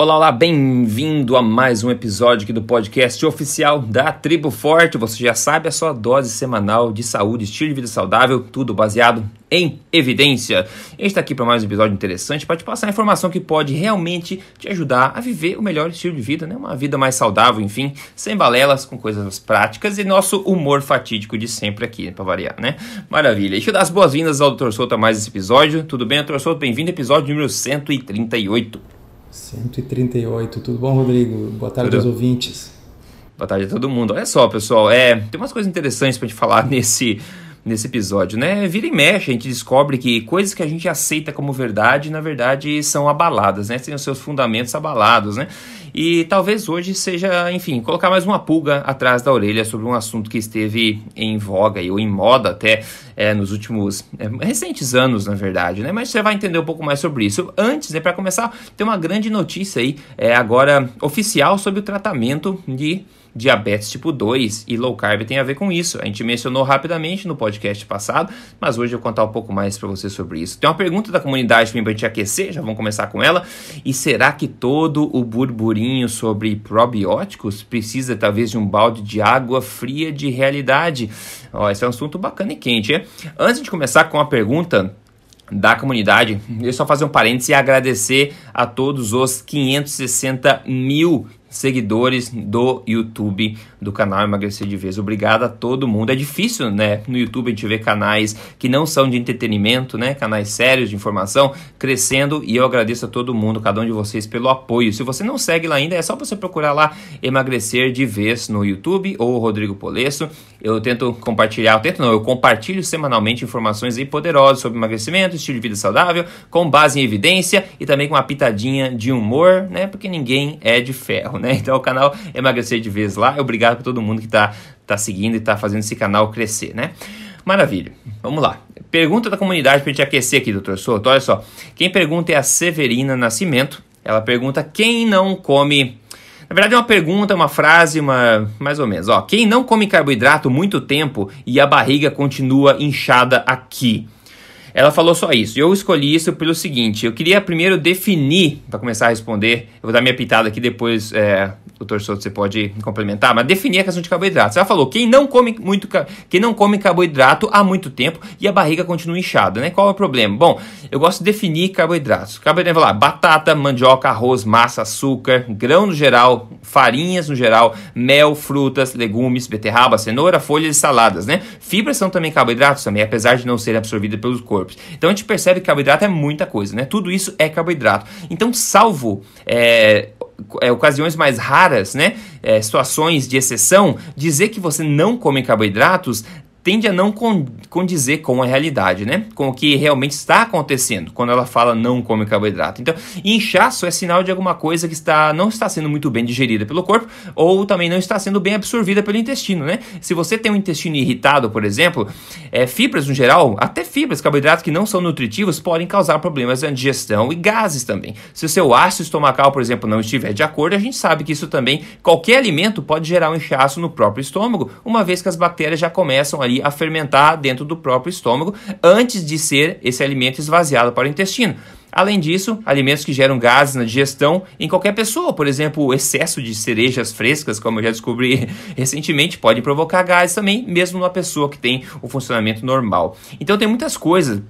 Olá, olá, bem-vindo a mais um episódio aqui do podcast oficial da Tribo Forte. Você já sabe a sua dose semanal de saúde, estilo de vida saudável, tudo baseado em evidência. A gente está aqui para mais um episódio interessante para te passar informação que pode realmente te ajudar a viver o melhor estilo de vida, né? Uma vida mais saudável, enfim, sem balelas, com coisas práticas e nosso humor fatídico de sempre aqui, para variar, né? Maravilha. Deixa eu dar as boas-vindas ao Dr. Souto a mais esse episódio. Tudo bem, Dr. Souto? Bem-vindo ao episódio número 138. 138, tudo bom, Rodrigo? Boa tarde tudo. aos ouvintes. Boa tarde a todo mundo. Olha só, pessoal, é, tem umas coisas interessantes para gente falar nesse, nesse episódio, né? Vira e mexe, a gente descobre que coisas que a gente aceita como verdade, na verdade, são abaladas, né? Tem os seus fundamentos abalados, né? E talvez hoje seja, enfim, colocar mais uma pulga atrás da orelha sobre um assunto que esteve em voga ou em moda até é, nos últimos é, recentes anos, na verdade, né? Mas você vai entender um pouco mais sobre isso. Antes, né, para começar, tem uma grande notícia aí, é, agora oficial sobre o tratamento de diabetes tipo 2 e low carb tem a ver com isso. A gente mencionou rapidamente no podcast passado, mas hoje eu vou contar um pouco mais para você sobre isso. Tem uma pergunta da comunidade para te aquecer, já vamos começar com ela. E será que todo o burburinho sobre probióticos precisa talvez de um balde de água fria de realidade? Ó, esse é um assunto bacana e quente, é? Antes de começar com a pergunta, da comunidade, eu só fazer um parênteses e agradecer a todos os 560 mil seguidores do YouTube do canal Emagrecer de Vez. Obrigado a todo mundo. É difícil, né, no YouTube a gente ver canais que não são de entretenimento, né, canais sérios de informação crescendo e eu agradeço a todo mundo, cada um de vocês pelo apoio. Se você não segue lá ainda, é só você procurar lá Emagrecer de Vez no YouTube ou Rodrigo Polesso. Eu tento compartilhar, eu tento não, eu compartilho semanalmente informações aí poderosas sobre emagrecimento, estilo de vida saudável, com base em evidência e também com uma pitadinha de humor, né, porque ninguém é de ferro, né? Então o canal Emagrecer de Vez lá. Obrigado para todo mundo que está tá seguindo e está fazendo esse canal crescer, né? Maravilha. Vamos lá. Pergunta da comunidade para gente aquecer aqui, doutor Souto. Olha só. Quem pergunta é a Severina Nascimento. Ela pergunta quem não come. Na verdade, é uma pergunta, uma frase, uma mais ou menos. Ó, quem não come carboidrato muito tempo e a barriga continua inchada aqui? Ela falou só isso. Eu escolhi isso pelo seguinte: eu queria primeiro definir, para começar a responder, eu vou dar minha pitada aqui depois, é, doutor Souto, você pode complementar, mas definir a questão de carboidrato. Ela falou: quem não come muito, quem não come carboidrato há muito tempo e a barriga continua inchada, né? Qual é o problema? Bom, eu gosto de definir carboidratos. Carboidrato, lá, batata, mandioca, arroz, massa, açúcar, grão no geral, farinhas no geral, mel, frutas, legumes, beterraba, cenoura, folhas e saladas, né? Fibras são também carboidratos também, apesar de não serem absorvidas pelos corpos corpos. Então a gente percebe que carboidrato é muita coisa, né? Tudo isso é carboidrato. Então, salvo é, é, ocasiões mais raras, né? É, situações de exceção, dizer que você não come carboidratos tende a não condizer com a realidade, né? Com o que realmente está acontecendo quando ela fala não come carboidrato. Então, inchaço é sinal de alguma coisa que está não está sendo muito bem digerida pelo corpo ou também não está sendo bem absorvida pelo intestino, né? Se você tem um intestino irritado, por exemplo, é, fibras no geral, até fibras, carboidratos que não são nutritivos podem causar problemas de digestão e gases também. Se o seu ácido estomacal, por exemplo, não estiver de acordo, a gente sabe que isso também, qualquer alimento pode gerar um inchaço no próprio estômago, uma vez que as bactérias já começam ali a fermentar dentro do próprio estômago antes de ser esse alimento esvaziado para o intestino. Além disso, alimentos que geram gases na digestão em qualquer pessoa, por exemplo, o excesso de cerejas frescas, como eu já descobri recentemente, pode provocar gases também, mesmo numa pessoa que tem o funcionamento normal. Então tem muitas coisas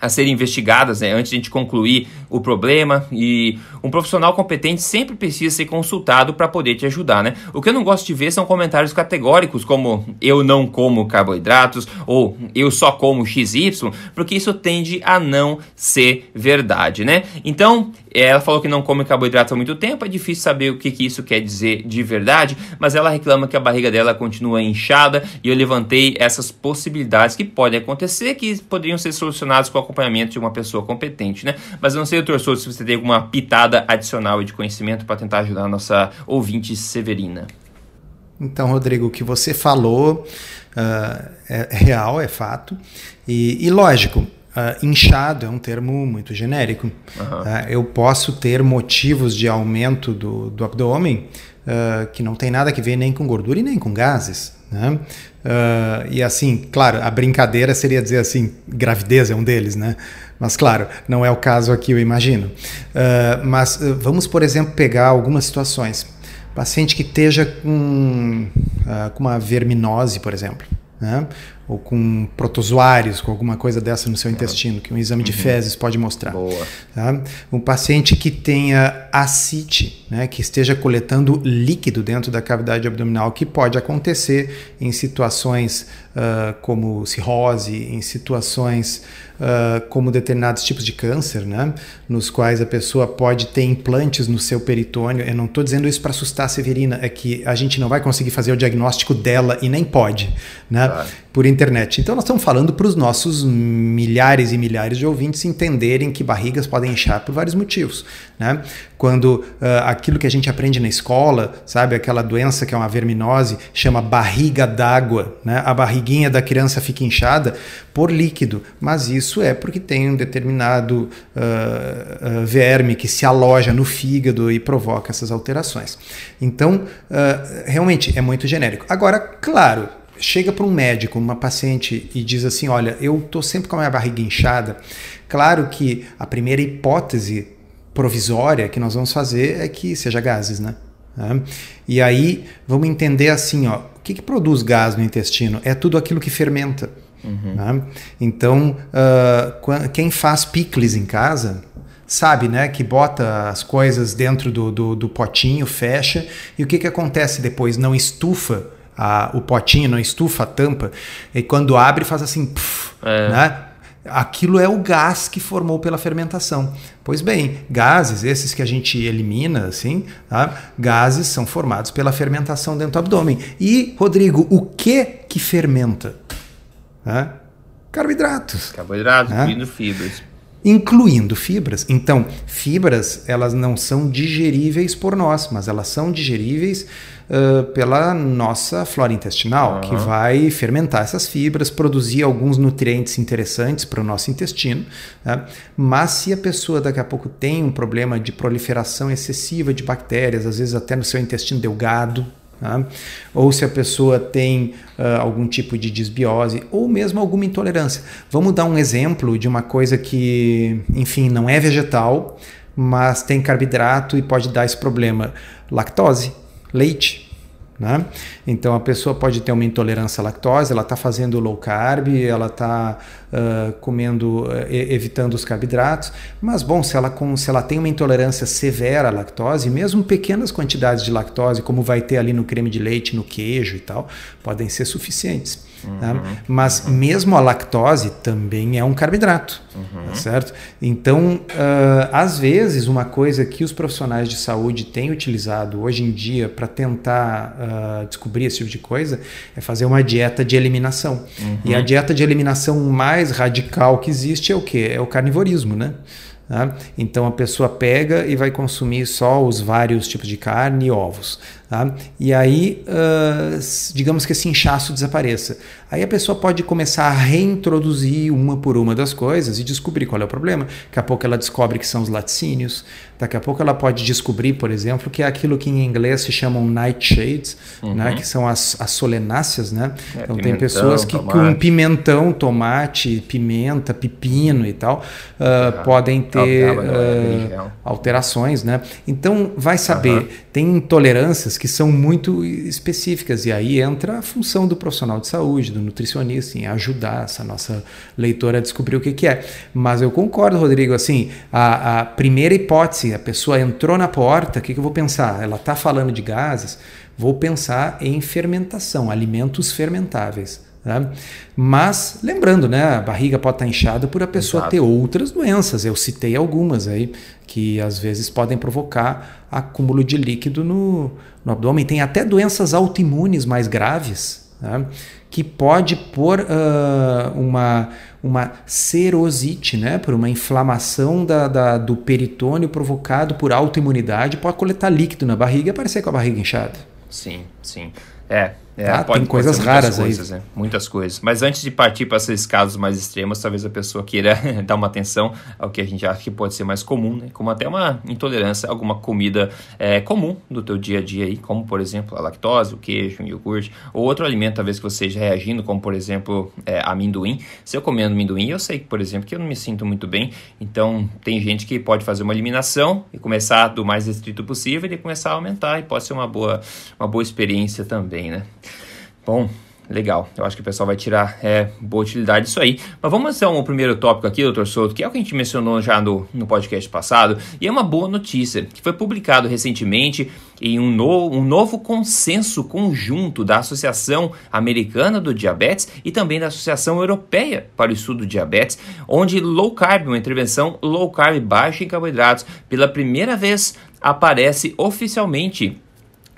a serem investigadas né, antes de a gente concluir o problema e um profissional competente sempre precisa ser consultado para poder te ajudar, né? O que eu não gosto de ver são comentários categóricos como eu não como carboidratos ou eu só como XY, porque isso tende a não ser verdade, né? Então, ela falou que não come carboidratos há muito tempo, é difícil saber o que, que isso quer dizer de verdade, mas ela reclama que a barriga dela continua inchada e eu levantei essas possibilidades que podem acontecer, que poderiam ser solucionadas com a acompanhamento de uma pessoa competente, né? Mas eu não sei, doutor Souto, se você tem alguma pitada adicional de conhecimento para tentar ajudar a nossa ouvinte Severina. Então, Rodrigo, o que você falou uh, é real, é fato. E, e lógico, uh, inchado é um termo muito genérico. Uhum. Uh, eu posso ter motivos de aumento do, do abdômen que não tem nada a ver nem com gordura e nem com gases. Né? Uh, e assim, claro, a brincadeira seria dizer assim, gravidez é um deles, né? Mas claro, não é o caso aqui, eu imagino. Uh, mas uh, vamos, por exemplo, pegar algumas situações. Paciente que esteja com, com uma verminose, por exemplo né? Ou com protozoários, com alguma coisa dessa no seu intestino, que um exame de uhum. fezes pode mostrar. Tá? Um paciente que tenha ascite, né? que esteja coletando líquido dentro da cavidade abdominal, que pode acontecer em situações uh, como cirrose, em situações uh, como determinados tipos de câncer, né? nos quais a pessoa pode ter implantes no seu peritônio. Eu não estou dizendo isso para assustar a Severina, é que a gente não vai conseguir fazer o diagnóstico dela e nem pode, né? Claro. por internet. Então nós estamos falando para os nossos milhares e milhares de ouvintes entenderem que barrigas podem inchar por vários motivos. Né? Quando uh, aquilo que a gente aprende na escola, sabe, aquela doença que é uma verminose, chama barriga d'água, né? a barriguinha da criança fica inchada por líquido, mas isso é porque tem um determinado uh, uh, verme que se aloja no fígado e provoca essas alterações. Então, realmente é muito genérico. Agora, claro, chega para um médico, uma paciente e diz assim: Olha, eu estou sempre com a minha barriga inchada. Claro que a primeira hipótese provisória que nós vamos fazer é que seja gases, né? E aí vamos entender assim: ó, o que, que produz gás no intestino? É tudo aquilo que fermenta. Uhum. Né? Então, uh, quem faz picles em casa sabe, né, que bota as coisas dentro do, do, do potinho, fecha, e o que, que acontece depois? Não estufa a, o potinho, não estufa a tampa, e quando abre faz assim, puf, é. né? Aquilo é o gás que formou pela fermentação. Pois bem, gases, esses que a gente elimina, assim, tá? gases são formados pela fermentação dentro do abdômen. E, Rodrigo, o que que fermenta? Carboidratos. Carboidratos, incluindo fibras. Incluindo fibras. Então, fibras, elas não são digeríveis por nós, mas elas são digeríveis uh, pela nossa flora intestinal, uhum. que vai fermentar essas fibras, produzir alguns nutrientes interessantes para o nosso intestino. Né? Mas se a pessoa daqui a pouco tem um problema de proliferação excessiva de bactérias, às vezes até no seu intestino delgado, Tá? Ou se a pessoa tem uh, algum tipo de disbiose ou mesmo alguma intolerância. Vamos dar um exemplo de uma coisa que, enfim, não é vegetal, mas tem carboidrato e pode dar esse problema: lactose, leite. Né? Então a pessoa pode ter uma intolerância à lactose, ela está fazendo low carb, ela está uh, comendo, uh, evitando os carboidratos, mas bom, se ela, com, se ela tem uma intolerância severa à lactose, mesmo pequenas quantidades de lactose, como vai ter ali no creme de leite, no queijo e tal, podem ser suficientes. Né? Uhum? Mas uhum. mesmo a lactose também é um carboidrato, uhum. tá certo? Então, uh, às vezes, uma coisa que os profissionais de saúde têm utilizado hoje em dia para tentar uh, descobrir esse tipo de coisa é fazer uma dieta de eliminação. E a uhum. dieta de eliminação mais radical que existe é o que? É o carnivorismo, né? Tá? Então a pessoa pega e vai consumir só os vários tipos de carne e ovos. Tá? E aí, uh, digamos que esse inchaço desapareça. Aí a pessoa pode começar a reintroduzir uma por uma das coisas e descobrir qual é o problema. Daqui a pouco ela descobre que são os laticínios. Daqui a pouco ela pode descobrir, por exemplo, que é aquilo que em inglês se chamam nightshades, né? uhum. né? que são as, as solenáceas. Né? É, então tem pessoas que tomate. com pimentão, tomate, pimenta, pepino e tal, uh, podem ter uh, alterações. Né? Então vai saber, uhum. tem intolerâncias que são muito específicas, e aí entra a função do profissional de saúde, do nutricionista, em ajudar essa nossa leitora a descobrir o que, que é. Mas eu concordo, Rodrigo, assim, a, a primeira hipótese, a pessoa entrou na porta, o que, que eu vou pensar? Ela está falando de gases, vou pensar em fermentação, alimentos fermentáveis. Tá? Mas, lembrando, né, a barriga pode estar inchada por a pessoa Exato. ter outras doenças. Eu citei algumas aí que às vezes podem provocar acúmulo de líquido no, no abdômen. Tem até doenças autoimunes mais graves né, que pode pôr uh, uma, uma serosite, né, por uma inflamação da, da, do peritônio provocado por autoimunidade, pode coletar líquido na barriga e aparecer com a barriga inchada. Sim, sim. É, é, tá? Tem coisas raras coisas, aí. Né? Muitas coisas. Mas antes de partir para esses casos mais extremos, talvez a pessoa queira dar uma atenção ao que a gente acha que pode ser mais comum, né? Como até uma intolerância a alguma comida é, comum do teu dia a dia aí, como por exemplo a lactose, o queijo, o iogurte, ou outro alimento talvez que você esteja reagindo, como por exemplo é, amendoim. Se eu comendo amendoim, eu sei que, por exemplo, que eu não me sinto muito bem. Então tem gente que pode fazer uma eliminação e começar do mais restrito possível e começar a aumentar e pode ser uma boa, uma boa experiência também, né? Bom, legal. Eu acho que o pessoal vai tirar é, boa utilidade disso aí. Mas vamos então ao primeiro tópico aqui, doutor Souto, que é o que a gente mencionou já no, no podcast passado, e é uma boa notícia, que foi publicado recentemente em um, no, um novo consenso conjunto da Associação Americana do Diabetes e também da Associação Europeia para o Estudo do Diabetes, onde low carb, uma intervenção low carb baixa em carboidratos, pela primeira vez aparece oficialmente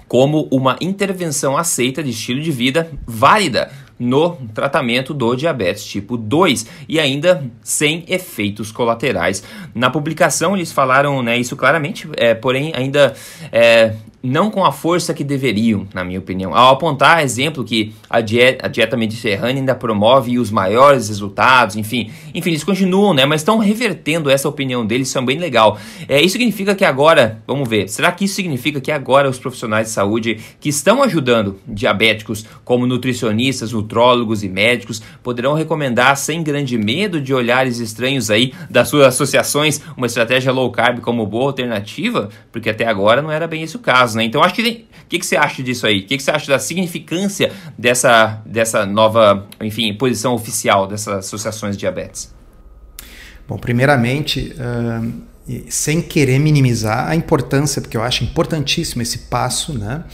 como uma intervenção aceita de estilo de vida válida no tratamento do diabetes tipo 2 e ainda sem efeitos colaterais. Na publicação eles falaram né, isso claramente, é, porém ainda é, não com a força que deveriam, na minha opinião. Ao apontar exemplo que a dieta, a dieta mediterrânea ainda promove os maiores resultados, enfim, enfim, eles continuam, né? Mas estão revertendo essa opinião deles, isso é bem legal. É, isso significa que agora, vamos ver, será que isso significa que agora os profissionais de saúde que estão ajudando diabéticos, como nutricionistas, nutrólogos e médicos, poderão recomendar sem grande medo de olhares estranhos aí das suas associações uma estratégia low carb como boa alternativa? Porque até agora não era bem esse o caso caso, né? Então acho que o que, que você acha disso aí? O que, que você acha da significância dessa, dessa nova, enfim, posição oficial dessas associações de diabetes? Bom, primeiramente, uh, sem querer minimizar a importância, porque eu acho importantíssimo esse passo, né?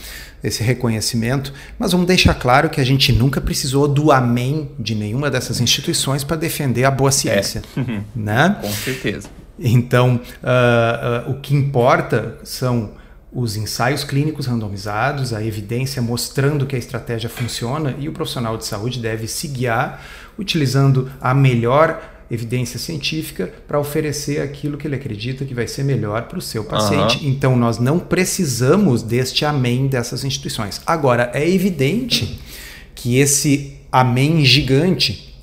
esse reconhecimento, mas vamos deixar claro que a gente nunca precisou do amém de nenhuma dessas instituições para defender a boa ciência. É. Né? Com certeza. Então, uh, uh, o que importa são os ensaios clínicos randomizados, a evidência mostrando que a estratégia funciona e o profissional de saúde deve se guiar utilizando a melhor evidência científica para oferecer aquilo que ele acredita que vai ser melhor para o seu paciente. Uhum. Então, nós não precisamos deste amém dessas instituições. Agora, é evidente que esse amém gigante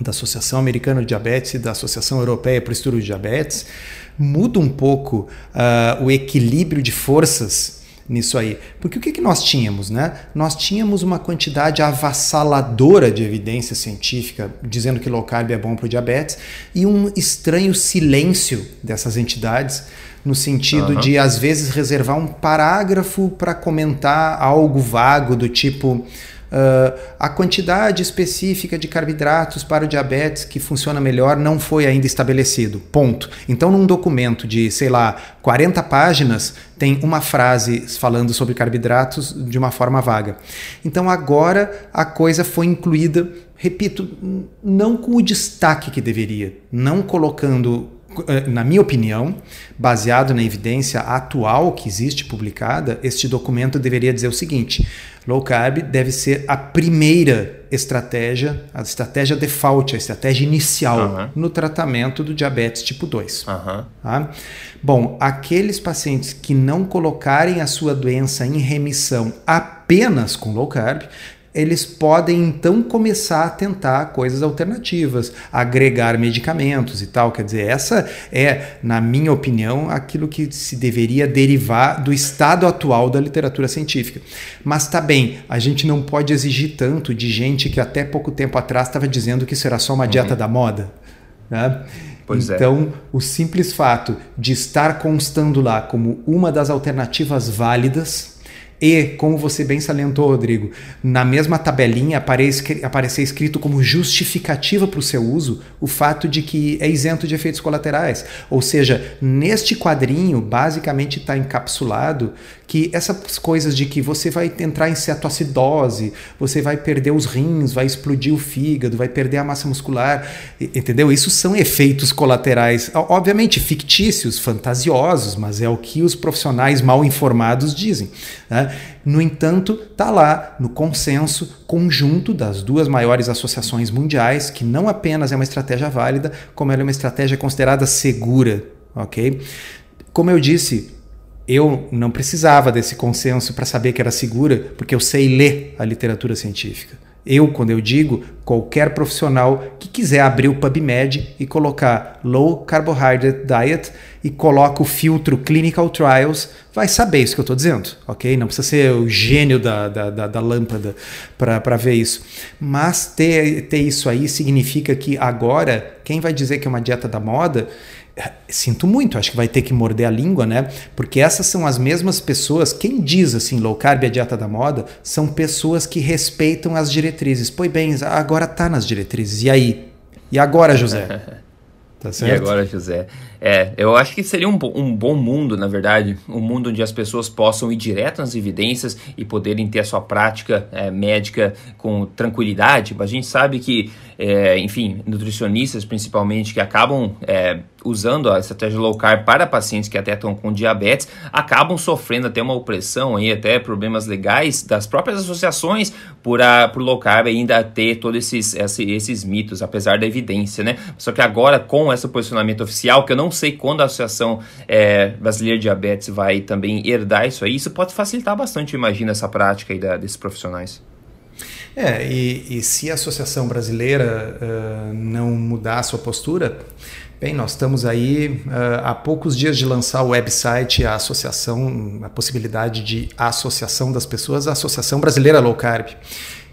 da Associação Americana de Diabetes e da Associação Europeia para o Estudo de Diabetes muda um pouco uh, o equilíbrio de forças nisso aí. Porque o que, que nós tínhamos? Né? Nós tínhamos uma quantidade avassaladora de evidência científica dizendo que low carb é bom para o diabetes e um estranho silêncio dessas entidades no sentido uhum. de às vezes reservar um parágrafo para comentar algo vago do tipo Uh, a quantidade específica de carboidratos para o diabetes que funciona melhor não foi ainda estabelecido. Ponto. Então, num documento de, sei lá, 40 páginas, tem uma frase falando sobre carboidratos de uma forma vaga. Então, agora a coisa foi incluída, repito, não com o destaque que deveria, não colocando na minha opinião, baseado na evidência atual que existe publicada, este documento deveria dizer o seguinte: low carb deve ser a primeira estratégia, a estratégia default, a estratégia inicial no tratamento do diabetes tipo 2. Tá? Bom, aqueles pacientes que não colocarem a sua doença em remissão apenas com low carb eles podem então começar a tentar coisas alternativas, agregar medicamentos e tal. Quer dizer, essa é, na minha opinião, aquilo que se deveria derivar do estado atual da literatura científica. Mas tá bem, a gente não pode exigir tanto de gente que até pouco tempo atrás estava dizendo que isso era só uma dieta uhum. da moda. Né? Pois é. então, é. o simples fato de estar constando lá como uma das alternativas válidas e, como você bem salientou, Rodrigo, na mesma tabelinha aparece, aparecer escrito como justificativa para o seu uso o fato de que é isento de efeitos colaterais. Ou seja, neste quadrinho, basicamente está encapsulado que essas coisas de que você vai entrar em cetoacidose, você vai perder os rins, vai explodir o fígado, vai perder a massa muscular, entendeu? Isso são efeitos colaterais, obviamente fictícios, fantasiosos, mas é o que os profissionais mal informados dizem. Né? No entanto, está lá no consenso conjunto das duas maiores associações mundiais que não apenas é uma estratégia válida, como ela é uma estratégia considerada segura, ok? Como eu disse, eu não precisava desse consenso para saber que era segura, porque eu sei ler a literatura científica. Eu, quando eu digo, qualquer profissional que quiser abrir o PubMed e colocar Low Carbohydrate Diet e coloca o filtro Clinical Trials, vai saber isso que eu estou dizendo, ok? Não precisa ser o gênio da, da, da, da lâmpada para ver isso. Mas ter, ter isso aí significa que agora, quem vai dizer que é uma dieta da moda sinto muito, acho que vai ter que morder a língua, né? Porque essas são as mesmas pessoas, quem diz assim, low carb é a dieta da moda, são pessoas que respeitam as diretrizes. Pois bem, agora tá nas diretrizes. E aí? E agora, José? Tá certo? E agora, José? É, eu acho que seria um, um bom mundo, na verdade, um mundo onde as pessoas possam ir direto nas evidências e poderem ter a sua prática é, médica com tranquilidade. A gente sabe que, é, enfim, nutricionistas principalmente que acabam é, usando a estratégia low carb para pacientes que até estão com diabetes, acabam sofrendo até uma opressão aí, até problemas legais das próprias associações por, a, por low carb ainda ter todos esses, esses, esses mitos, apesar da evidência, né? Só que agora, com esse posicionamento oficial, que eu não sei quando a Associação é, Brasileira de Diabetes vai também herdar isso aí, isso pode facilitar bastante, imagina, essa prática aí da, desses profissionais. É, e, e, se a Associação Brasileira uh, não mudar a sua postura, Bem, nós estamos aí uh, há poucos dias de lançar o website, a associação, a possibilidade de associação das pessoas, a Associação Brasileira Low Carb.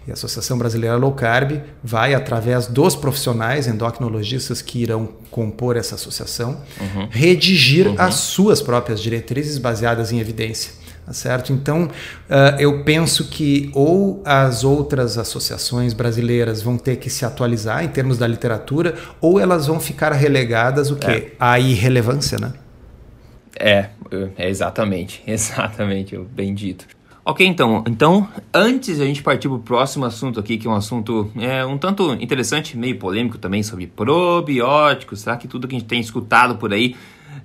E a Associação Brasileira Low Carb vai, através dos profissionais endocrinologistas que irão compor essa associação, uhum. redigir uhum. as suas próprias diretrizes baseadas em evidência. Tá certo? Então, uh, eu penso que ou as outras associações brasileiras vão ter que se atualizar em termos da literatura, ou elas vão ficar relegadas o quê? É. À irrelevância, né? É, é exatamente, exatamente, bem dito. Ok, então, então, antes a gente partir para o próximo assunto aqui, que é um assunto é, um tanto interessante, meio polêmico também, sobre probióticos, será que tudo que a gente tem escutado por aí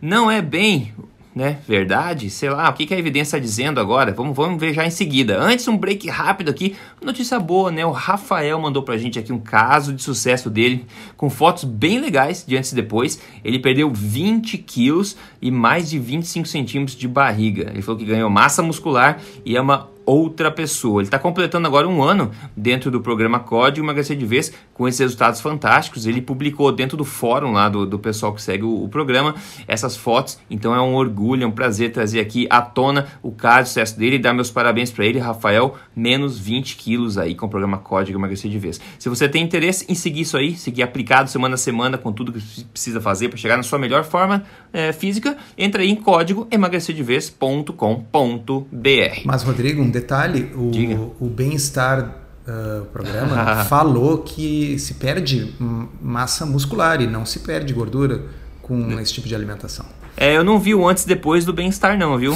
não é bem né? Verdade? Sei lá, o que, que a evidência está dizendo agora? Vamos, vamos ver já em seguida. Antes, um break rápido aqui. Notícia boa, né? O Rafael mandou pra gente aqui um caso de sucesso dele, com fotos bem legais de antes e depois. Ele perdeu 20 quilos e mais de 25 centímetros de barriga. Ele falou que ganhou massa muscular e é uma outra pessoa. Ele está completando agora um ano dentro do programa Código Emagrecer de Vez com esses resultados fantásticos. Ele publicou dentro do fórum lá do, do pessoal que segue o, o, programa essas fotos. Então é um orgulho, é um prazer trazer aqui à tona o caso de sucesso dele e dar meus parabéns para ele, Rafael. Menos 20 quilos aí com o programa Código Emagrecer de Vez. Se você tem interesse em seguir isso aí, seguir aplicado semana a semana com tudo que precisa fazer para chegar na sua melhor forma é, física, entra aí em código emagrecerdevez.com.br. Mas, Rodrigo, um detalhe, o, o bem-estar uh, programa falou que se perde massa muscular e não se perde gordura com esse tipo de alimentação. É, eu não vi o antes e depois do bem-estar não, viu?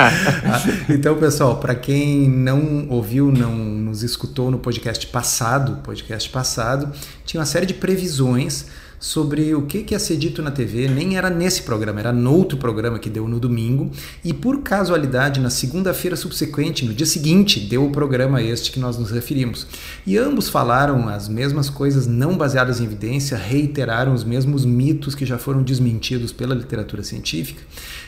então, pessoal, para quem não ouviu, não nos escutou no podcast passado, podcast passado, tinha uma série de previsões sobre o que, que ia ser dito na TV, nem era nesse programa, era no outro programa que deu no domingo, e por casualidade, na segunda-feira subsequente, no dia seguinte, deu o programa este que nós nos referimos. E ambos falaram as mesmas coisas não baseadas em evidência, reiteraram os mesmos mitos que já foram desmentidos pela literatura científica,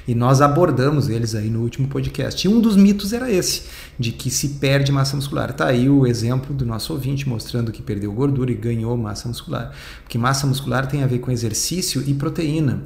e nós abordamos eles aí no último podcast. E um dos mitos era esse, de que se perde massa muscular. Tá aí o exemplo do nosso ouvinte mostrando que perdeu gordura e ganhou massa muscular. Porque massa muscular tem a ver com exercício e proteína.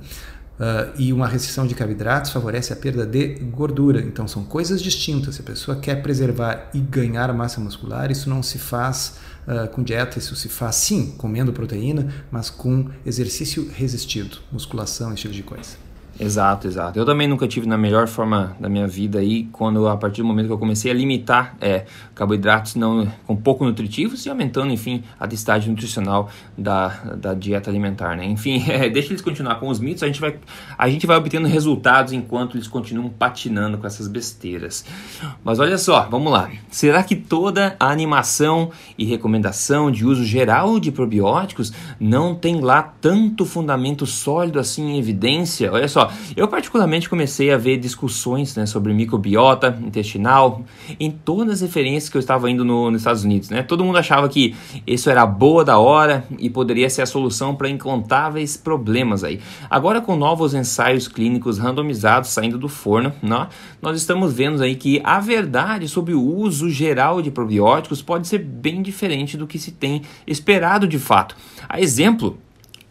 Uh, e uma restrição de carboidratos favorece a perda de gordura. Então são coisas distintas. Se a pessoa quer preservar e ganhar massa muscular, isso não se faz uh, com dieta, isso se faz sim comendo proteína, mas com exercício resistido, musculação, esse tipo de coisa. Exato, exato. Eu também nunca tive na melhor forma da minha vida aí, quando a partir do momento que eu comecei a limitar é, carboidratos não, com pouco nutritivos e aumentando, enfim, a densidade nutricional da, da dieta alimentar, né? Enfim, é, deixa eles continuar com os mitos, a gente, vai, a gente vai obtendo resultados enquanto eles continuam patinando com essas besteiras. Mas olha só, vamos lá. Será que toda a animação e recomendação de uso geral de probióticos não tem lá tanto fundamento sólido assim em evidência? Olha só, só, eu particularmente comecei a ver discussões né, sobre microbiota intestinal em todas as referências que eu estava indo no, nos Estados Unidos, né? Todo mundo achava que isso era boa da hora e poderia ser a solução para incontáveis problemas aí. Agora com novos ensaios clínicos randomizados saindo do forno, né, nós estamos vendo aí que a verdade sobre o uso geral de probióticos pode ser bem diferente do que se tem esperado de fato. A exemplo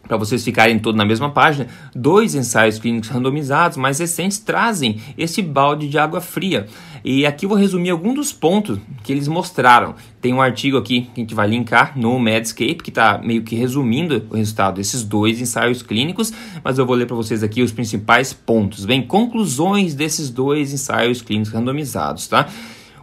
para vocês ficarem todos na mesma página, dois ensaios clínicos randomizados mais recentes trazem esse balde de água fria. E aqui vou resumir alguns dos pontos que eles mostraram. Tem um artigo aqui que a gente vai linkar no Medscape, que está meio que resumindo o resultado desses dois ensaios clínicos, mas eu vou ler para vocês aqui os principais pontos. Vem conclusões desses dois ensaios clínicos randomizados, tá?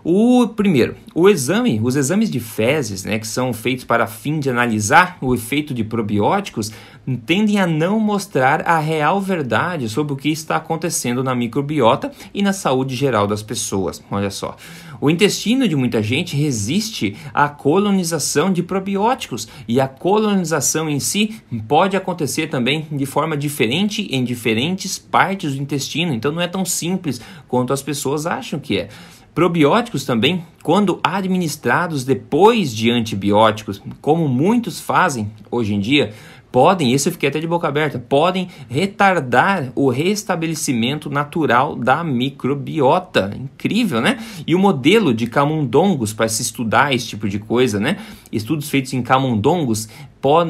O primeiro, o exame, os exames de fezes, né, que são feitos para fim de analisar o efeito de probióticos, tendem a não mostrar a real verdade sobre o que está acontecendo na microbiota e na saúde geral das pessoas. Olha só. O intestino de muita gente resiste à colonização de probióticos e a colonização em si pode acontecer também de forma diferente em diferentes partes do intestino, então não é tão simples quanto as pessoas acham que é. Probióticos também, quando administrados depois de antibióticos, como muitos fazem hoje em dia, podem, isso eu fiquei até de boca aberta, podem retardar o restabelecimento natural da microbiota. Incrível, né? E o modelo de camundongos para se estudar esse tipo de coisa, né? Estudos feitos em camundongos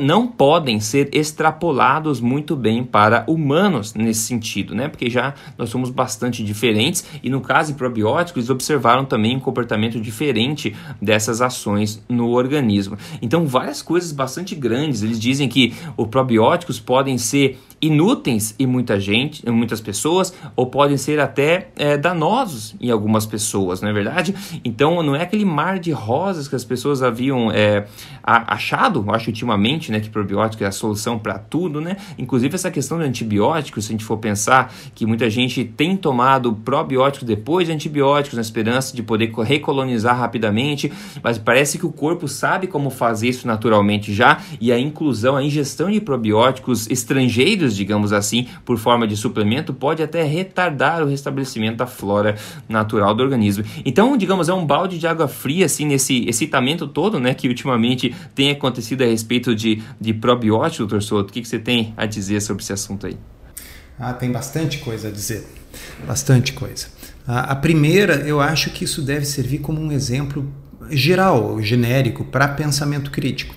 não podem ser extrapolados muito bem para humanos nesse sentido, né? Porque já nós somos bastante diferentes e no caso de probióticos eles observaram também um comportamento diferente dessas ações no organismo. Então várias coisas bastante grandes. Eles dizem que os probióticos podem ser inúteis em muita gente, em muitas pessoas, ou podem ser até é, danosos em algumas pessoas, não é verdade? Então não é aquele mar de rosas que as pessoas haviam é, achado, acho ultimamente, né, que probiótico é a solução para tudo, né? Inclusive essa questão do antibiótico, se a gente for pensar que muita gente tem tomado probióticos depois de antibióticos na esperança de poder recolonizar rapidamente, mas parece que o corpo sabe como fazer isso naturalmente já e a inclusão, a ingestão de probióticos estrangeiros digamos assim, por forma de suplemento, pode até retardar o restabelecimento da flora natural do organismo. Então, digamos, é um balde de água fria, assim, nesse excitamento todo, né, que ultimamente tem acontecido a respeito de, de probiótico, doutor Souto. O que, que você tem a dizer sobre esse assunto aí? Ah, tem bastante coisa a dizer. Bastante coisa. A primeira, eu acho que isso deve servir como um exemplo geral, genérico, para pensamento crítico.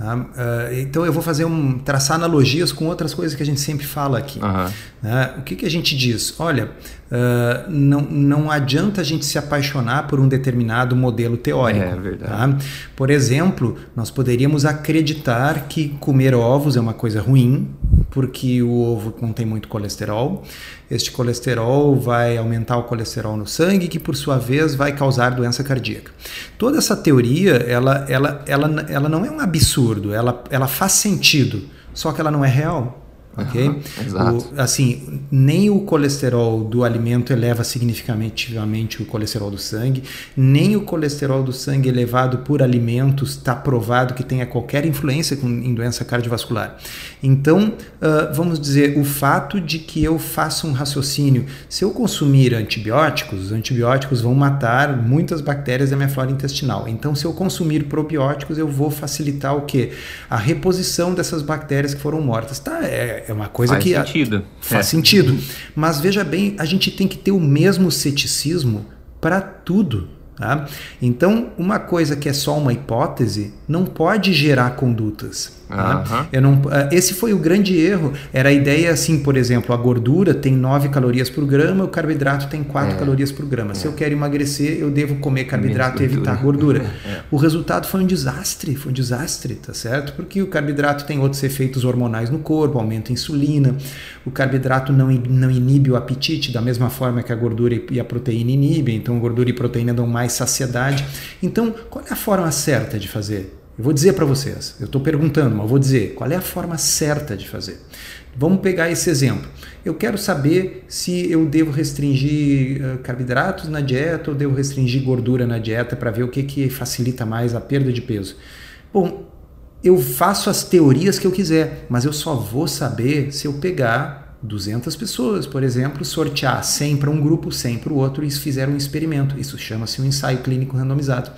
Uh, então eu vou fazer um traçar analogias com outras coisas que a gente sempre fala aqui. Uhum. Né? O que, que a gente diz? Olha, uh, não, não adianta a gente se apaixonar por um determinado modelo teórico. É verdade. Tá? Por exemplo, nós poderíamos acreditar que comer ovos é uma coisa ruim, porque o ovo contém muito colesterol. Este colesterol vai aumentar o colesterol no sangue, que por sua vez vai causar doença cardíaca. Toda essa teoria, ela, ela, ela, ela não é um absurdo, ela, ela faz sentido, só que ela não é real ok? Uhum, o, assim, nem o colesterol do alimento eleva significativamente o colesterol do sangue, nem o colesterol do sangue elevado por alimentos está provado que tenha qualquer influência com, em doença cardiovascular. Então, uh, vamos dizer, o fato de que eu faça um raciocínio, se eu consumir antibióticos, os antibióticos vão matar muitas bactérias da minha flora intestinal. Então, se eu consumir probióticos, eu vou facilitar o que? A reposição dessas bactérias que foram mortas. Tá, é, é uma coisa faz que sentido. faz é. sentido. Mas veja bem, a gente tem que ter o mesmo ceticismo para tudo. Tá? Então, uma coisa que é só uma hipótese não pode gerar condutas. Né? Eu não, eh, esse foi o grande erro. Era a ideia assim, por exemplo, a gordura tem 9 calorias por grama, o carboidrato tem 4 é. calorias por grama. É. Se eu quero emagrecer, eu devo comer carboidrato e evitar gordura. É. O resultado foi um desastre, foi um desastre, tá certo? Porque o carboidrato tem outros efeitos hormonais no corpo, aumenta a insulina. O carboidrato não, não inibe o apetite da mesma forma que a gordura e a proteína inibem. Então, gordura e proteína dão mais saciedade. Então, qual é a forma certa de fazer? Eu vou dizer para vocês, eu estou perguntando, mas vou dizer qual é a forma certa de fazer. Vamos pegar esse exemplo. Eu quero saber se eu devo restringir uh, carboidratos na dieta ou devo restringir gordura na dieta para ver o que, que facilita mais a perda de peso. Bom, eu faço as teorias que eu quiser, mas eu só vou saber se eu pegar 200 pessoas, por exemplo, sortear 100 para um grupo, 100 para o outro e fizeram um experimento. Isso chama-se um ensaio clínico randomizado.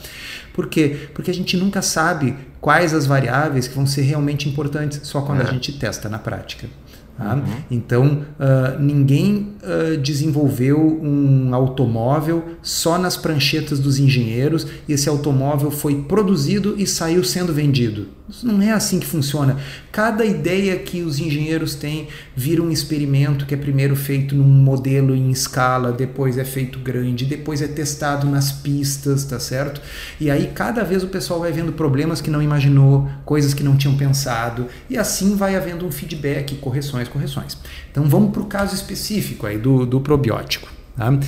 Por quê? Porque a gente nunca sabe quais as variáveis que vão ser realmente importantes, só quando é. a gente testa na prática. Tá? Uhum. Então, uh, ninguém uh, desenvolveu um automóvel só nas pranchetas dos engenheiros e esse automóvel foi produzido e saiu sendo vendido. Não é assim que funciona. Cada ideia que os engenheiros têm vira um experimento que é primeiro feito num modelo em escala, depois é feito grande, depois é testado nas pistas, tá certo? E aí cada vez o pessoal vai vendo problemas que não imaginou, coisas que não tinham pensado, e assim vai havendo um feedback, correções, correções. Então vamos para o caso específico aí do, do probiótico. Tá? Uh,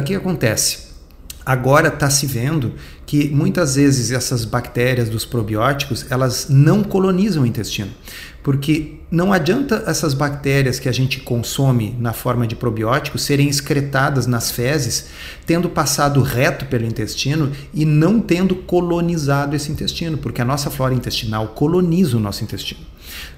o que acontece? Agora está se vendo que muitas vezes essas bactérias dos probióticos elas não colonizam o intestino, porque não adianta essas bactérias que a gente consome na forma de probióticos serem excretadas nas fezes, tendo passado reto pelo intestino e não tendo colonizado esse intestino, porque a nossa flora intestinal coloniza o nosso intestino.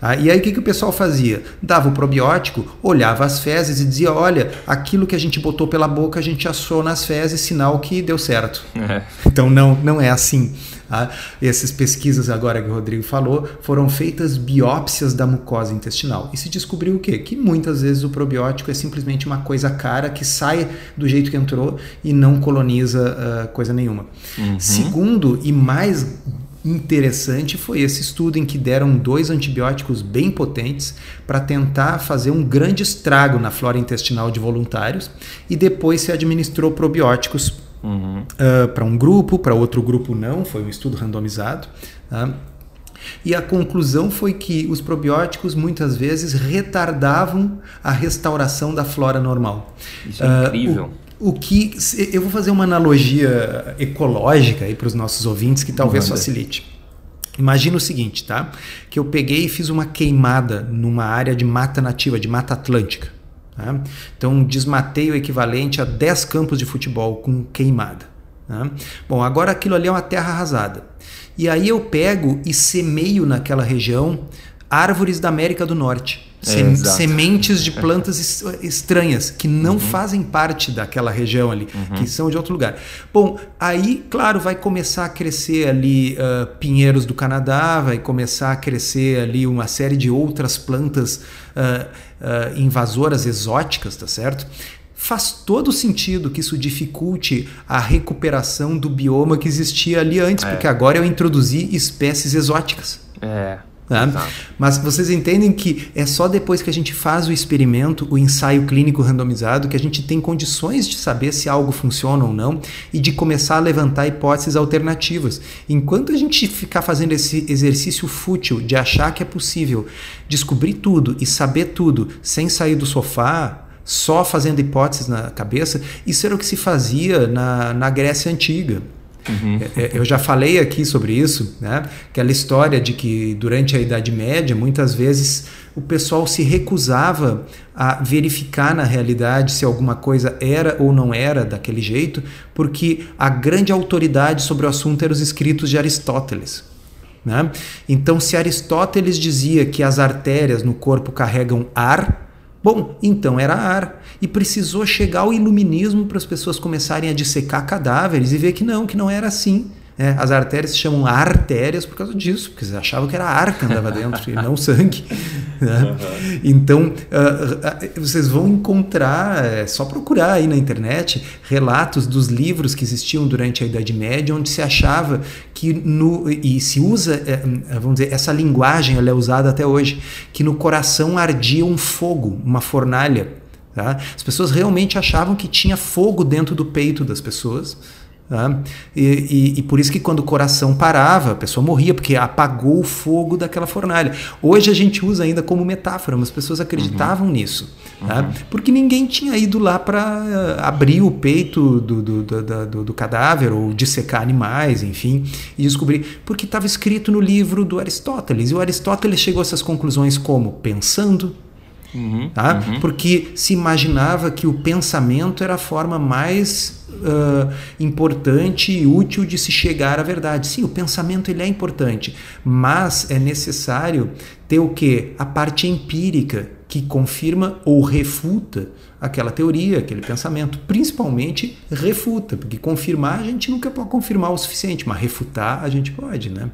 Ah, e aí o que, que o pessoal fazia? Dava o probiótico, olhava as fezes e dizia: olha, aquilo que a gente botou pela boca a gente assou nas fezes, sinal que deu certo. É. Então não, não é assim. Ah, essas pesquisas agora que o Rodrigo falou foram feitas biópsias da mucosa intestinal e se descobriu o quê? Que muitas vezes o probiótico é simplesmente uma coisa cara que sai do jeito que entrou e não coloniza uh, coisa nenhuma. Uhum. Segundo e mais interessante foi esse estudo em que deram dois antibióticos bem potentes para tentar fazer um grande estrago na flora intestinal de voluntários e depois se administrou probióticos uhum. uh, para um grupo, para outro grupo não, foi um estudo randomizado. Uh, e a conclusão foi que os probióticos muitas vezes retardavam a restauração da flora normal. Isso é uh, incrível. O, o que eu vou fazer uma analogia ecológica aí para os nossos ouvintes que talvez Manda. facilite. Imagina o seguinte, tá? Que eu peguei e fiz uma queimada numa área de mata nativa, de mata atlântica. Tá? Então desmatei o equivalente a 10 campos de futebol com queimada. Tá? Bom, agora aquilo ali é uma terra arrasada. E aí eu pego e semeio naquela região árvores da América do Norte. Sem, sementes de plantas estranhas que não uhum. fazem parte daquela região ali, uhum. que são de outro lugar. Bom, aí, claro, vai começar a crescer ali uh, pinheiros do Canadá, vai começar a crescer ali uma série de outras plantas uh, uh, invasoras exóticas, tá certo? Faz todo sentido que isso dificulte a recuperação do bioma que existia ali antes, é. porque agora eu introduzi espécies exóticas. É. Tá? Mas vocês entendem que é só depois que a gente faz o experimento, o ensaio clínico randomizado, que a gente tem condições de saber se algo funciona ou não e de começar a levantar hipóteses alternativas. Enquanto a gente ficar fazendo esse exercício fútil de achar que é possível descobrir tudo e saber tudo sem sair do sofá, só fazendo hipóteses na cabeça, isso era o que se fazia na, na Grécia Antiga. Uhum. É, é, eu já falei aqui sobre isso, né? aquela história de que durante a Idade Média, muitas vezes o pessoal se recusava a verificar na realidade se alguma coisa era ou não era daquele jeito, porque a grande autoridade sobre o assunto eram os escritos de Aristóteles. Né? Então, se Aristóteles dizia que as artérias no corpo carregam ar, Bom, então era ar. E precisou chegar ao iluminismo para as pessoas começarem a dissecar cadáveres e ver que não, que não era assim. É, as artérias se chamam artérias por causa disso, porque eles achavam que era ar que andava dentro e não sangue. Né? Uhum. Então, uh, uh, vocês vão encontrar, é só procurar aí na internet, relatos dos livros que existiam durante a Idade Média, onde se achava que no. e se usa, é, vamos dizer, essa linguagem ela é usada até hoje, que no coração ardia um fogo, uma fornalha. Tá? As pessoas realmente achavam que tinha fogo dentro do peito das pessoas. Tá? E, e, e, por isso que quando o coração parava, a pessoa morria, porque apagou o fogo daquela fornalha. Hoje a gente usa ainda como metáfora, mas as pessoas acreditavam uhum. nisso. Tá? Uhum. Porque ninguém tinha ido lá para eh, abrir o peito do, do, do, do, do cadáver ou dissecar animais, enfim, e descobrir. Porque estava escrito no livro do Aristóteles. E o Aristóteles chegou a essas conclusões como? Pensando, Uhum, tá? Uhum. Porque se imaginava que o pensamento era a forma mais uh, importante e útil de se chegar à verdade. Sim, o pensamento ele é importante, mas é necessário ter o que? A parte empírica que confirma ou refuta aquela teoria, aquele pensamento. Principalmente refuta, porque confirmar a gente nunca pode confirmar o suficiente, mas refutar a gente pode, né?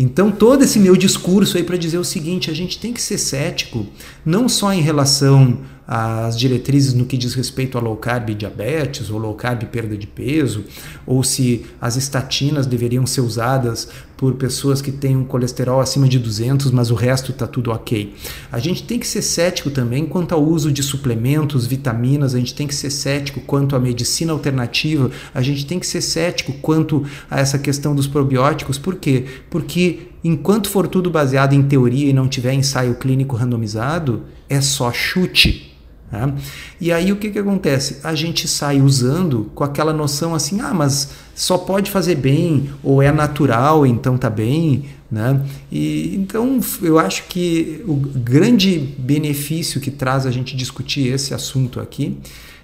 Então, todo esse meu discurso aí para dizer o seguinte: a gente tem que ser cético, não só em relação às diretrizes no que diz respeito a low carb e diabetes, ou low carb e perda de peso, ou se as estatinas deveriam ser usadas por pessoas que têm um colesterol acima de 200, mas o resto está tudo ok. A gente tem que ser cético também quanto ao uso de suplementos, vitaminas, a gente tem que ser cético quanto à medicina alternativa, a gente tem que ser cético quanto a essa questão dos probióticos. Por quê? Porque enquanto for tudo baseado em teoria e não tiver ensaio clínico randomizado, é só chute. Né? E aí o que, que acontece? A gente sai usando com aquela noção assim, ah, mas só pode fazer bem, ou é natural, então tá bem. Né? E, então eu acho que o grande benefício que traz a gente discutir esse assunto aqui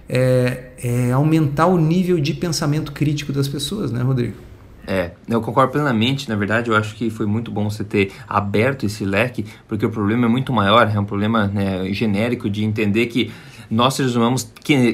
é, é aumentar o nível de pensamento crítico das pessoas, né, Rodrigo? É, eu concordo plenamente. Na verdade, eu acho que foi muito bom você ter aberto esse leque, porque o problema é muito maior. É um problema né, genérico de entender que nós seres humanos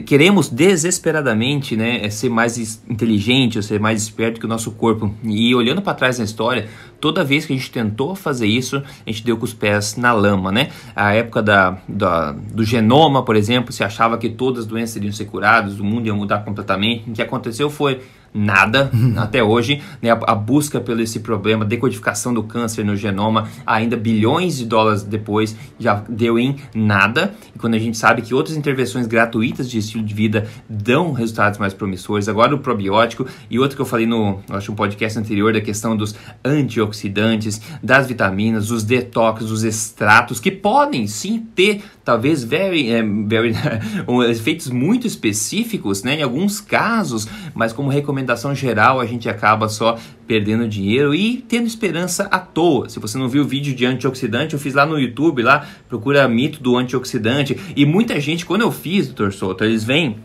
queremos desesperadamente né, ser mais inteligente, ou ser mais esperto que o nosso corpo. E olhando para trás na história, toda vez que a gente tentou fazer isso, a gente deu com os pés na lama, né? A época da, da, do genoma, por exemplo, se achava que todas as doenças iriam ser curadas, o mundo ia mudar completamente. O que aconteceu foi nada até hoje. Né? A, a, busca pelo esse problema, decodificação do câncer no genoma, ainda bilhões de dólares depois, já deu em nada. E quando a gente sabe que outras intervenções gratuitas de estilo de vida dão resultados mais promissores, agora o probiótico e outro que eu falei no acho um podcast anterior da questão dos antioxidantes, das vitaminas, os detox, os extratos que podem sim ter talvez very, é, very efeitos muito específicos, né, em alguns casos, mas como recomendação geral a gente acaba só perdendo dinheiro e tendo esperança à toa. Se você não viu o vídeo de antioxidante, eu fiz lá no YouTube, lá procura mito do antioxidante e muita gente quando eu fiz, doutor Souto, eles vêm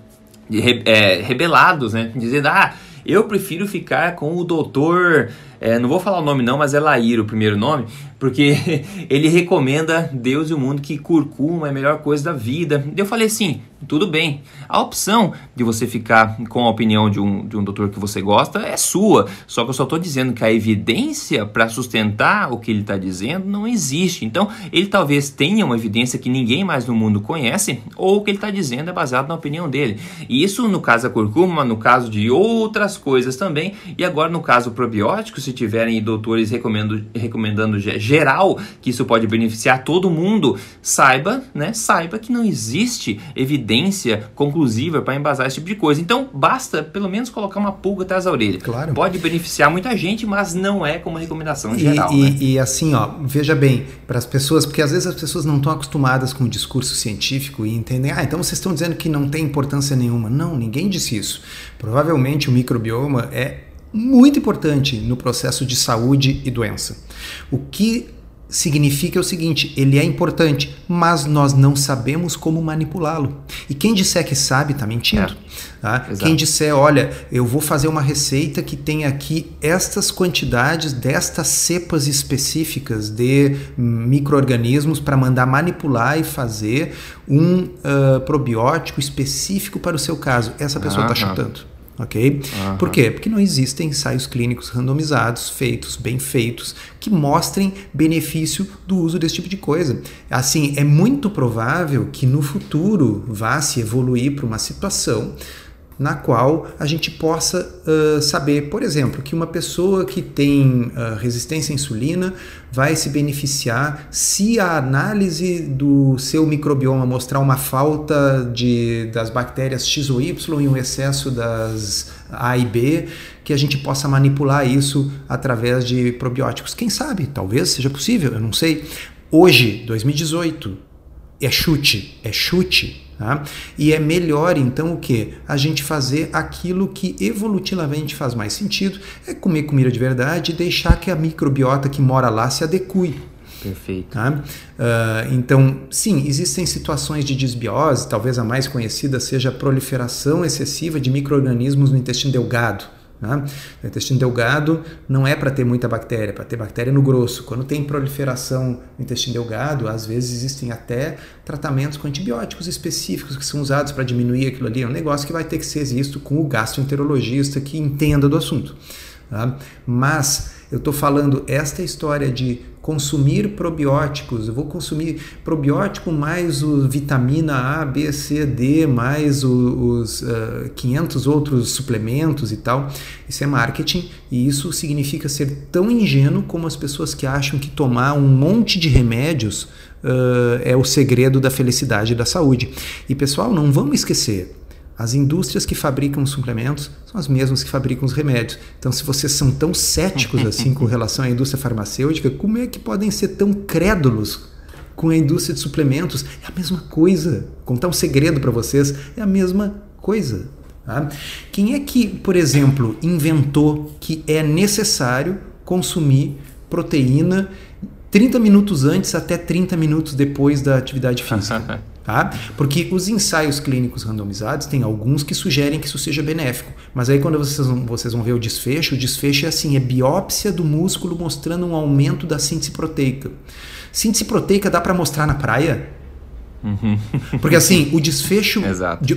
é, rebelados, né, dizendo ah eu prefiro ficar com o doutor é, não vou falar o nome não, mas é Laíro o primeiro nome, porque ele recomenda Deus e o mundo que curcuma é a melhor coisa da vida. Eu falei assim, tudo bem. A opção de você ficar com a opinião de um, de um doutor que você gosta é sua. Só que eu só estou dizendo que a evidência para sustentar o que ele está dizendo não existe. Então, ele talvez tenha uma evidência que ninguém mais no mundo conhece, ou o que ele está dizendo é baseado na opinião dele. E isso no caso da curcuma, no caso de outras coisas também, e agora no caso probiótico, se tiverem doutores recomendando, recomendando geral que isso pode beneficiar todo mundo, saiba, né? Saiba que não existe evidência conclusiva para embasar esse tipo de coisa. Então, basta pelo menos colocar uma pulga atrás da orelha. Claro. Pode beneficiar muita gente, mas não é como recomendação geral. E, né? e assim, ó, veja bem, para as pessoas, porque às vezes as pessoas não estão acostumadas com o discurso científico e entendem, ah, então vocês estão dizendo que não tem importância nenhuma. Não, ninguém disse isso. Provavelmente o microbioma é muito importante no processo de saúde e doença. O que significa o seguinte: ele é importante, mas nós não sabemos como manipulá-lo. E quem disser que sabe está mentindo. É, tá? Quem disser, olha, eu vou fazer uma receita que tem aqui estas quantidades destas cepas específicas de micro-organismos para mandar manipular e fazer um uh, probiótico específico para o seu caso, essa pessoa está chutando ok? Uhum. Por quê? Porque não existem ensaios clínicos randomizados, feitos, bem feitos, que mostrem benefício do uso desse tipo de coisa. Assim, é muito provável que no futuro vá se evoluir para uma situação na qual a gente possa uh, saber, por exemplo, que uma pessoa que tem uh, resistência à insulina vai se beneficiar se a análise do seu microbioma mostrar uma falta de, das bactérias X ou Y e um excesso das A e B, que a gente possa manipular isso através de probióticos. Quem sabe? Talvez seja possível, eu não sei. Hoje, 2018, é chute, é chute Tá? E é melhor então o que? A gente fazer aquilo que evolutivamente faz mais sentido, é comer comida de verdade e deixar que a microbiota que mora lá se adeque. Perfeito. Tá? Uh, então, sim, existem situações de disbiose, talvez a mais conhecida seja a proliferação excessiva de micro-organismos no intestino delgado. Né? O intestino delgado não é para ter muita bactéria, é para ter bactéria no grosso. Quando tem proliferação no intestino delgado, às vezes existem até tratamentos com antibióticos específicos que são usados para diminuir aquilo ali. É um negócio que vai ter que ser visto com o gastroenterologista que entenda do assunto. Tá? Mas eu estou falando esta história de consumir probióticos, eu vou consumir probiótico mais o vitamina A, B, C, D, mais o, os uh, 500 outros suplementos e tal. Isso é marketing e isso significa ser tão ingênuo como as pessoas que acham que tomar um monte de remédios uh, é o segredo da felicidade e da saúde. E pessoal, não vamos esquecer, as indústrias que fabricam suplementos são as mesmas que fabricam os remédios. Então, se vocês são tão céticos assim com relação à indústria farmacêutica, como é que podem ser tão crédulos com a indústria de suplementos? É a mesma coisa. Contar um segredo para vocês, é a mesma coisa. Tá? Quem é que, por exemplo, inventou que é necessário consumir proteína 30 minutos antes até 30 minutos depois da atividade física? Tá? Porque os ensaios clínicos randomizados tem alguns que sugerem que isso seja benéfico, mas aí quando vocês vão, vocês vão ver o desfecho, o desfecho é assim, é biópsia do músculo mostrando um aumento da síntese proteica. Síntese proteica dá para mostrar na praia? Uhum. Porque assim, o desfecho,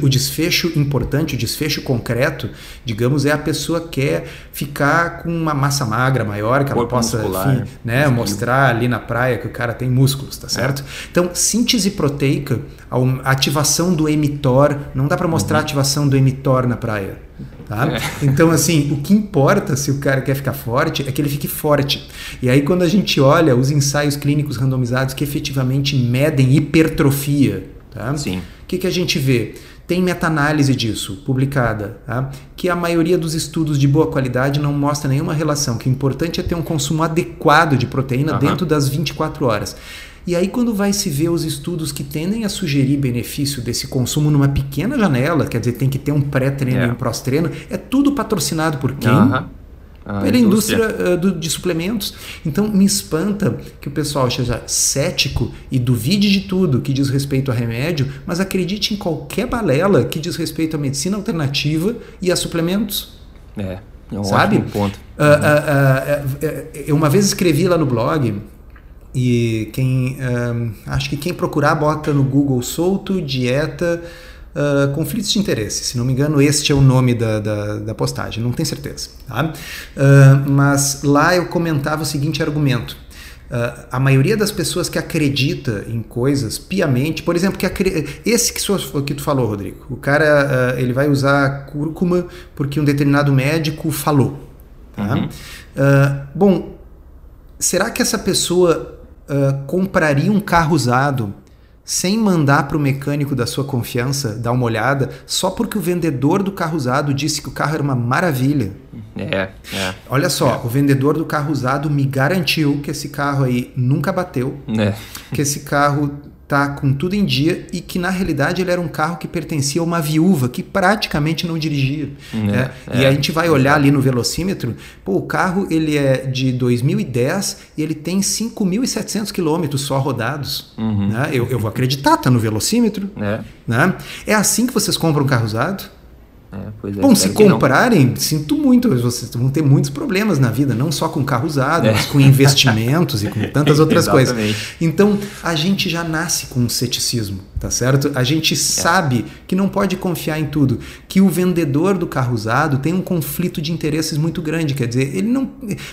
o desfecho importante, o desfecho concreto, digamos, é a pessoa quer ficar com uma massa magra maior, que ela possa enfim, né, mostrar ali na praia que o cara tem músculos, tá certo? É. Então, síntese proteica, a ativação do emitor, não dá para mostrar uhum. a ativação do emitor na praia. Tá? É. Então, assim, o que importa se o cara quer ficar forte é que ele fique forte. E aí, quando a gente olha os ensaios clínicos randomizados que efetivamente medem hipertrofia, tá? Sim. o que, que a gente vê? Tem meta-análise disso, publicada, tá? que a maioria dos estudos de boa qualidade não mostra nenhuma relação, que o importante é ter um consumo adequado de proteína uhum. dentro das 24 horas. E aí, quando vai se ver os estudos que tendem a sugerir benefício desse consumo numa pequena janela, quer dizer, tem que ter um pré-treino é. e um pós-treino, é tudo patrocinado por quem? pela indústria, indústria uh, do, de suplementos. Então me espanta que o pessoal seja cético e duvide de tudo que diz respeito a remédio, mas acredite em qualquer balela que diz respeito à medicina alternativa e a suplementos. É, é um Sabe? ponto. Uh, uh, uma vez escrevi lá no blog e quem um, acho que quem procurar bota no Google solto dieta uh, conflitos de interesse. Se não me engano, este é o nome da, da, da postagem, não tenho certeza. Tá? Uh, mas lá eu comentava o seguinte argumento. Uh, a maioria das pessoas que acredita em coisas piamente, por exemplo, que esse que, sua, que tu falou, Rodrigo, o cara ele vai usar cúrcuma porque um determinado médico falou. Tá? Uhum. Uh, bom, será que essa pessoa uh, compraria um carro usado sem mandar para o mecânico da sua confiança dar uma olhada, só porque o vendedor do carro usado disse que o carro era uma maravilha. É, é. Olha só, é. o vendedor do carro usado me garantiu que esse carro aí nunca bateu, é. que esse carro tá com tudo em dia e que na realidade ele era um carro que pertencia a uma viúva que praticamente não dirigia. Né? É, e a gente vai olhar ali no velocímetro, pô, o carro ele é de 2010 e ele tem 5.700 quilômetros só rodados. Uhum. Né? Eu, eu vou acreditar, tá no velocímetro. É. Né? é assim que vocês compram um carro usado? É, é, Bom, se comprarem, sinto muito, vocês vão ter muitos problemas na vida, não só com carro usado, é. mas com investimentos e com tantas outras coisas. Então, a gente já nasce com um ceticismo, tá certo? A gente é. sabe que não pode confiar em tudo, que o vendedor do carro usado tem um conflito de interesses muito grande, quer dizer, ele não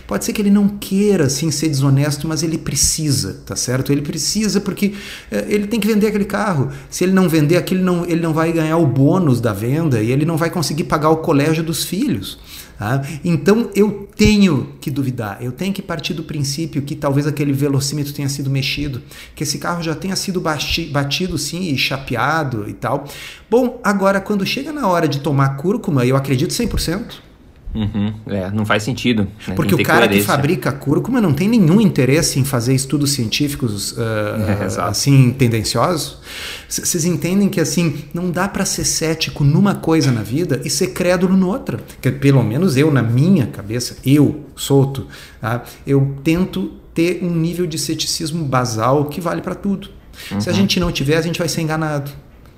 pode ser que ele não queira assim ser desonesto, mas ele precisa, tá certo? Ele precisa porque é, ele tem que vender aquele carro. Se ele não vender aquilo, não, ele não vai ganhar o bônus da venda e ele não vai vai conseguir pagar o colégio dos filhos. Tá? Então eu tenho que duvidar, eu tenho que partir do princípio que talvez aquele velocímetro tenha sido mexido, que esse carro já tenha sido batido sim e chapeado e tal. Bom, agora quando chega na hora de tomar cúrcuma, eu acredito 100%. Uhum. É, não faz sentido. Né? Porque o cara que fabrica cúrcuma não tem nenhum interesse em fazer estudos científicos uh, é, assim tendenciosos. Vocês entendem que assim não dá para ser cético numa coisa na vida e ser crédulo noutra. Que pelo menos eu na minha cabeça, eu solto, tá? eu tento ter um nível de ceticismo basal que vale para tudo. Uhum. Se a uhum. gente não tiver, a gente vai ser enganado.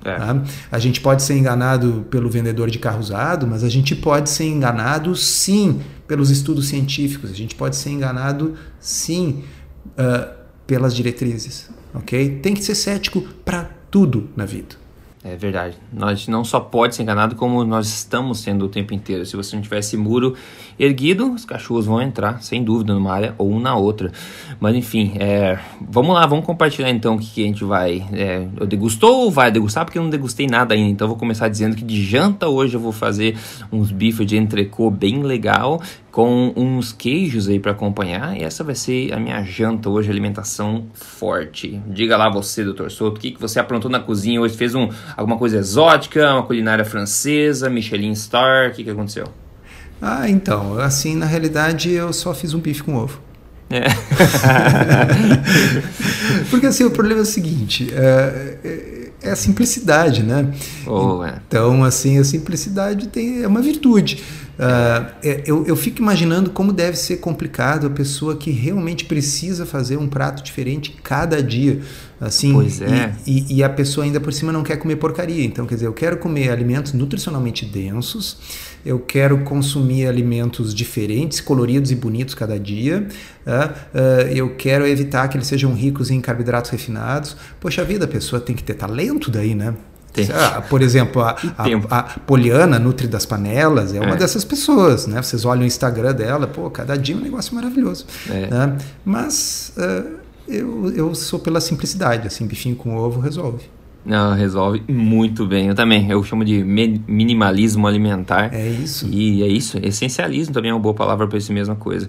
É. Tá? A gente pode ser enganado pelo vendedor de carro usado, mas a gente pode ser enganado sim pelos estudos científicos, a gente pode ser enganado sim uh, pelas diretrizes, ok? Tem que ser cético para tudo na vida. É verdade. Nós não só pode ser enganado, como nós estamos sendo o tempo inteiro. Se você não tiver esse muro erguido, os cachorros vão entrar, sem dúvida, numa área ou na outra. Mas enfim, é, vamos lá, vamos compartilhar então o que, que a gente vai. É, eu degustou ou vai degustar? Porque eu não degustei nada ainda. Então vou começar dizendo que de janta hoje eu vou fazer uns bifes de entrecô bem legal com uns queijos aí para acompanhar. E essa vai ser a minha janta hoje, alimentação forte. Diga lá você, doutor Souto, o que, que você aprontou na cozinha hoje? Fez um, alguma coisa exótica, uma culinária francesa, Michelin Star? O que, que aconteceu? Ah, então, assim, na realidade eu só fiz um bife com ovo. É. Porque assim, o problema é o seguinte, é, é, é a simplicidade, né? Oh, é. Então, assim, a simplicidade tem, é uma virtude. Uh, eu, eu fico imaginando como deve ser complicado a pessoa que realmente precisa fazer um prato diferente cada dia. Assim, pois é. E, e, e, a pessoa ainda por cima não quer comer porcaria. Então, quer dizer, eu quero comer alimentos nutricionalmente densos, eu quero consumir alimentos diferentes, coloridos e bonitos cada dia, uh, uh, eu quero evitar que eles sejam ricos em carboidratos refinados. Poxa vida, a pessoa tem que ter talento daí, né? Ah, por exemplo, a, a, a, Poliana, Nutri das Panelas, é uma é. dessas pessoas, né? Vocês olham o Instagram dela, pô, cada dia é um negócio maravilhoso. É. Né? Mas uh, eu, eu sou pela simplicidade, assim, bifinho com ovo resolve. Não, resolve muito bem. Eu também, eu chamo de minimalismo alimentar. É isso. E é isso, essencialismo também é uma boa palavra para essa mesma coisa.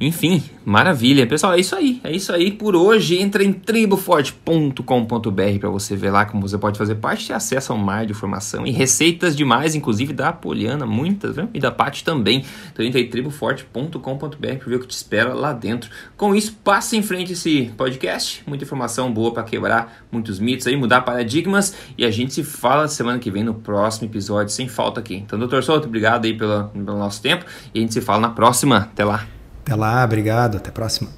Enfim, maravilha. Pessoal, é isso aí. É isso aí por hoje. Entra em triboforte.com.br para você ver lá como você pode fazer parte e acesso a um mar de informação e receitas demais, inclusive da Poliana, muitas, viu? E da Paty também. Então entra em triboforte.com.br para ver o que te espera lá dentro. Com isso, passa em frente esse podcast. Muita informação boa para quebrar muitos mitos aí, mudar paradigma paradigmas e a gente se fala semana que vem no próximo episódio, sem falta aqui. Então, doutor Souto, obrigado aí pelo, pelo nosso tempo e a gente se fala na próxima. Até lá. Até lá, obrigado, até a próxima.